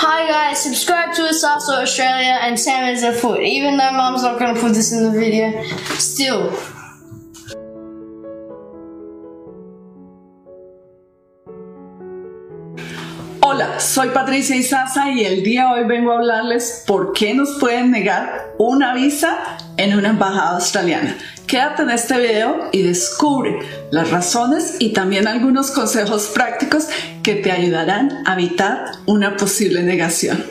Hi guys, subscribe to us Australia and Sam is a foot. Even though mom's not gonna put this in the video, still. Hola, soy Patricia Isaza y el día de hoy vengo a hablarles por qué nos pueden negar una visa en una embajada australiana. Quédate en este video y descubre las razones y también algunos consejos prácticos que te ayudarán a evitar una posible negación.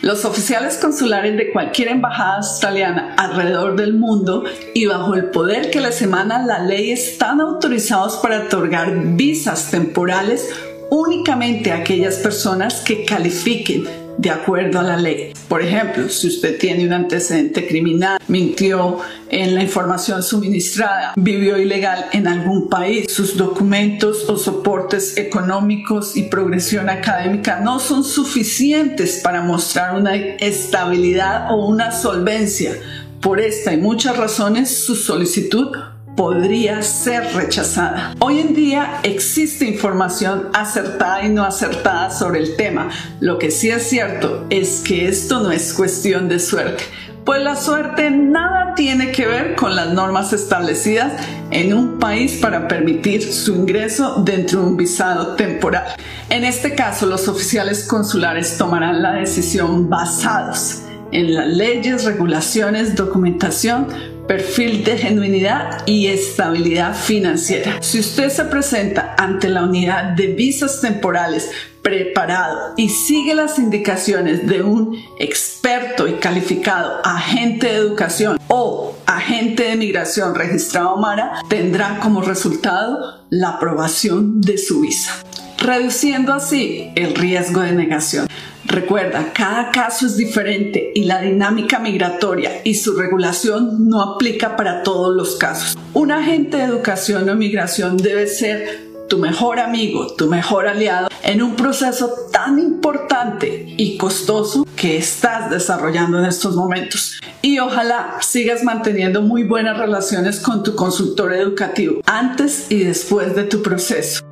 Los oficiales consulares de cualquier embajada australiana alrededor del mundo y bajo el poder que les emana la ley están autorizados para otorgar visas temporales únicamente a aquellas personas que califiquen de acuerdo a la ley. Por ejemplo, si usted tiene un antecedente criminal, mintió en la información suministrada, vivió ilegal en algún país, sus documentos o soportes económicos y progresión académica no son suficientes para mostrar una estabilidad o una solvencia. Por esta y muchas razones, su solicitud podría ser rechazada. Hoy en día existe información acertada y no acertada sobre el tema. Lo que sí es cierto es que esto no es cuestión de suerte, pues la suerte nada tiene que ver con las normas establecidas en un país para permitir su ingreso dentro de un visado temporal. En este caso, los oficiales consulares tomarán la decisión basados en las leyes, regulaciones, documentación, perfil de genuinidad y estabilidad financiera. Si usted se presenta ante la unidad de visas temporales preparado y sigue las indicaciones de un experto y calificado agente de educación o agente de migración registrado MARA, tendrá como resultado la aprobación de su visa, reduciendo así el riesgo de negación. Recuerda, cada caso es diferente y la dinámica migratoria y su regulación no aplica para todos los casos. Un agente de educación o migración debe ser tu mejor amigo, tu mejor aliado en un proceso tan importante y costoso que estás desarrollando en estos momentos. Y ojalá sigas manteniendo muy buenas relaciones con tu consultor educativo antes y después de tu proceso.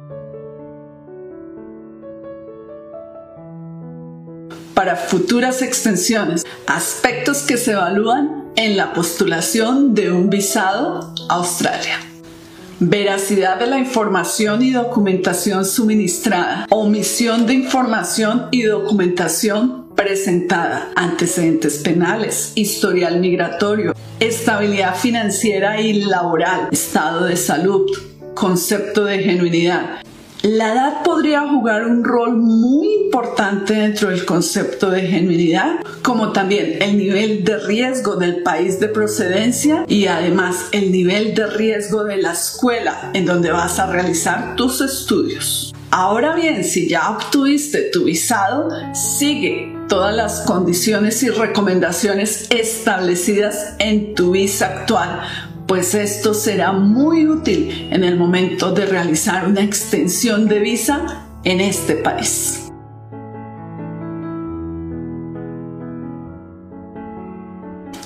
Para futuras extensiones, aspectos que se evalúan en la postulación de un visado a Australia. Veracidad de la información y documentación suministrada, omisión de información y documentación presentada, antecedentes penales, historial migratorio, estabilidad financiera y laboral, estado de salud, concepto de genuinidad, la edad podría jugar un rol muy importante dentro del concepto de genuinidad, como también el nivel de riesgo del país de procedencia y además el nivel de riesgo de la escuela en donde vas a realizar tus estudios. Ahora bien, si ya obtuviste tu visado, sigue todas las condiciones y recomendaciones establecidas en tu visa actual pues esto será muy útil en el momento de realizar una extensión de visa en este país.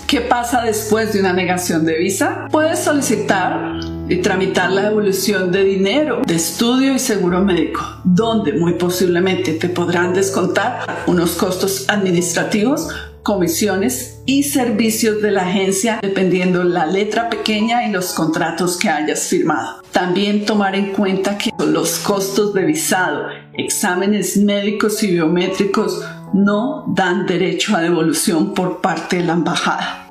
¿Qué pasa después de una negación de visa? Puedes solicitar y tramitar la devolución de dinero, de estudio y seguro médico, donde muy posiblemente te podrán descontar unos costos administrativos comisiones y servicios de la agencia dependiendo la letra pequeña y los contratos que hayas firmado. También tomar en cuenta que los costos de visado, exámenes médicos y biométricos no dan derecho a devolución por parte de la embajada.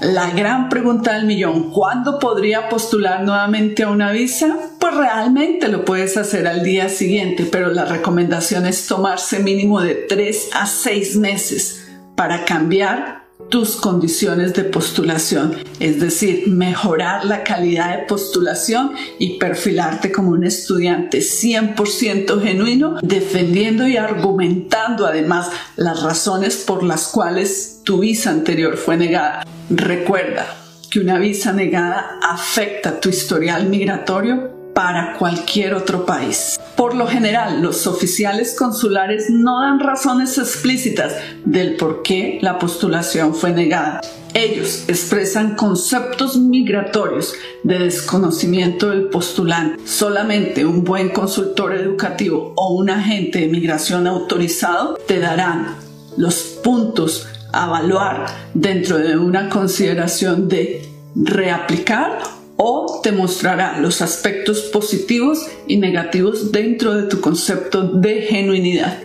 La gran pregunta del millón, ¿cuándo podría postular nuevamente a una visa? Pues realmente lo puedes hacer al día siguiente, pero la recomendación es tomarse mínimo de 3 a 6 meses para cambiar tus condiciones de postulación, es decir, mejorar la calidad de postulación y perfilarte como un estudiante 100% genuino, defendiendo y argumentando además las razones por las cuales tu visa anterior fue negada. Recuerda que una visa negada afecta tu historial migratorio para cualquier otro país. Por lo general, los oficiales consulares no dan razones explícitas del por qué la postulación fue negada. Ellos expresan conceptos migratorios de desconocimiento del postulante. Solamente un buen consultor educativo o un agente de migración autorizado te darán los puntos a evaluar dentro de una consideración de reaplicar o te mostrará los aspectos positivos y negativos dentro de tu concepto de genuinidad.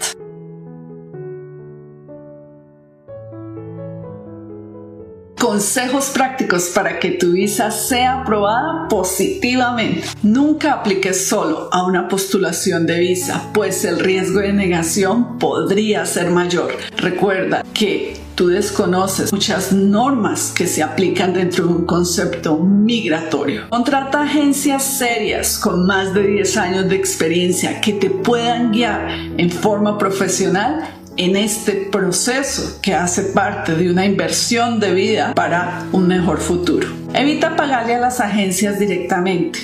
Consejos prácticos para que tu visa sea aprobada positivamente. Nunca apliques solo a una postulación de visa, pues el riesgo de negación podría ser mayor. Recuerda que tú desconoces muchas normas que se aplican dentro de un concepto migratorio. Contrata agencias serias con más de 10 años de experiencia que te puedan guiar en forma profesional en este proceso que hace parte de una inversión de vida para un mejor futuro. Evita pagarle a las agencias directamente.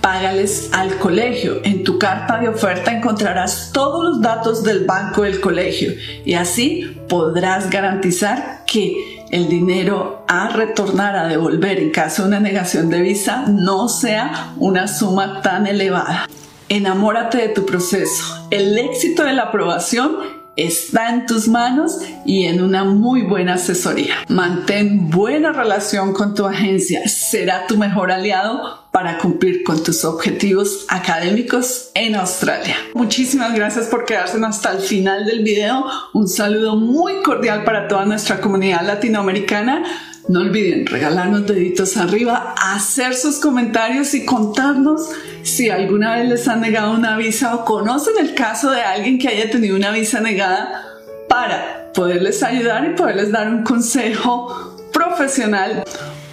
Págales al colegio. En tu carta de oferta encontrarás todos los datos del banco del colegio y así podrás garantizar que el dinero a retornar a devolver en caso de una negación de visa no sea una suma tan elevada. Enamórate de tu proceso. El éxito de la aprobación está en tus manos y en una muy buena asesoría. Mantén buena relación con tu agencia, será tu mejor aliado para cumplir con tus objetivos académicos en Australia. Muchísimas gracias por quedarse hasta el final del video. Un saludo muy cordial para toda nuestra comunidad latinoamericana. No olviden regalarnos deditos arriba, hacer sus comentarios y contarnos si alguna vez les han negado una visa o conocen el caso de alguien que haya tenido una visa negada para poderles ayudar y poderles dar un consejo profesional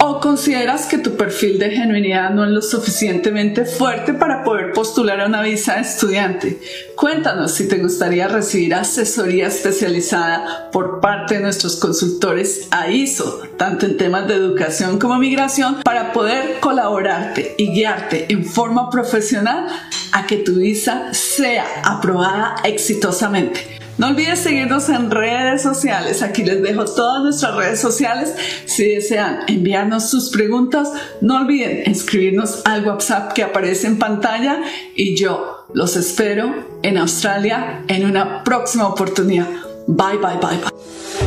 ¿O consideras que tu perfil de genuinidad no es lo suficientemente fuerte para poder postular a una visa de estudiante? Cuéntanos si te gustaría recibir asesoría especializada por parte de nuestros consultores AISO, tanto en temas de educación como migración, para poder colaborarte y guiarte en forma profesional a que tu visa sea aprobada exitosamente. No olvides seguirnos en redes sociales. Aquí les dejo todas nuestras redes sociales. Si desean enviarnos sus preguntas, no olviden escribirnos al WhatsApp que aparece en pantalla y yo los espero en Australia en una próxima oportunidad. Bye, bye, bye, bye.